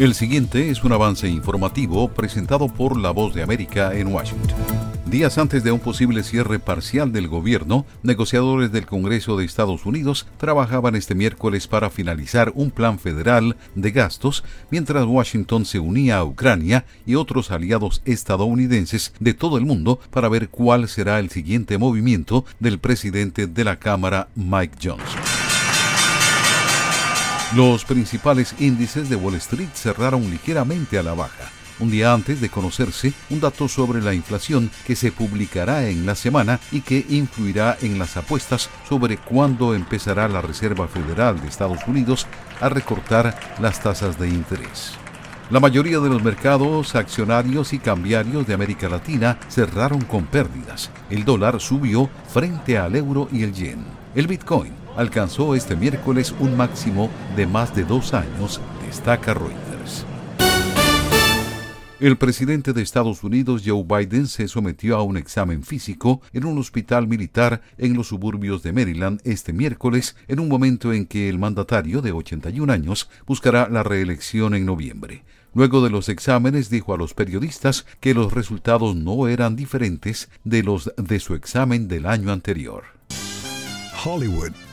El siguiente es un avance informativo presentado por La Voz de América en Washington. Días antes de un posible cierre parcial del gobierno, negociadores del Congreso de Estados Unidos trabajaban este miércoles para finalizar un plan federal de gastos mientras Washington se unía a Ucrania y otros aliados estadounidenses de todo el mundo para ver cuál será el siguiente movimiento del presidente de la Cámara, Mike Johnson. Los principales índices de Wall Street cerraron ligeramente a la baja, un día antes de conocerse un dato sobre la inflación que se publicará en la semana y que influirá en las apuestas sobre cuándo empezará la Reserva Federal de Estados Unidos a recortar las tasas de interés. La mayoría de los mercados accionarios y cambiarios de América Latina cerraron con pérdidas. El dólar subió frente al euro y el yen. El Bitcoin alcanzó este miércoles un máximo de más de dos años, destaca Reuters. El presidente de Estados Unidos, Joe Biden, se sometió a un examen físico en un hospital militar en los suburbios de Maryland este miércoles, en un momento en que el mandatario de 81 años buscará la reelección en noviembre. Luego de los exámenes dijo a los periodistas que los resultados no eran diferentes de los de su examen del año anterior. Hollywood,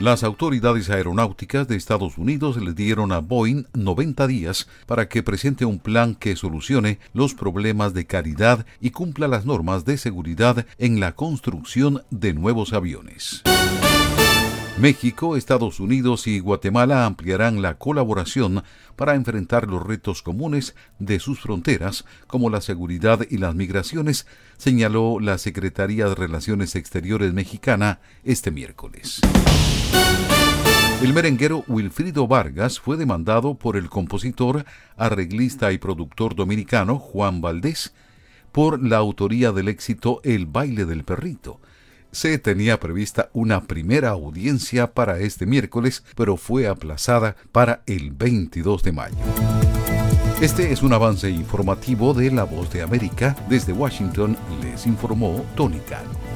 Las autoridades aeronáuticas de Estados Unidos le dieron a Boeing 90 días para que presente un plan que solucione los problemas de calidad y cumpla las normas de seguridad en la construcción de nuevos aviones. México, Estados Unidos y Guatemala ampliarán la colaboración para enfrentar los retos comunes de sus fronteras, como la seguridad y las migraciones, señaló la Secretaría de Relaciones Exteriores mexicana este miércoles. El merenguero Wilfrido Vargas fue demandado por el compositor, arreglista y productor dominicano Juan Valdés por la autoría del éxito El baile del perrito, se tenía prevista una primera audiencia para este miércoles, pero fue aplazada para el 22 de mayo. Este es un avance informativo de La Voz de América. Desde Washington les informó Tony Cano.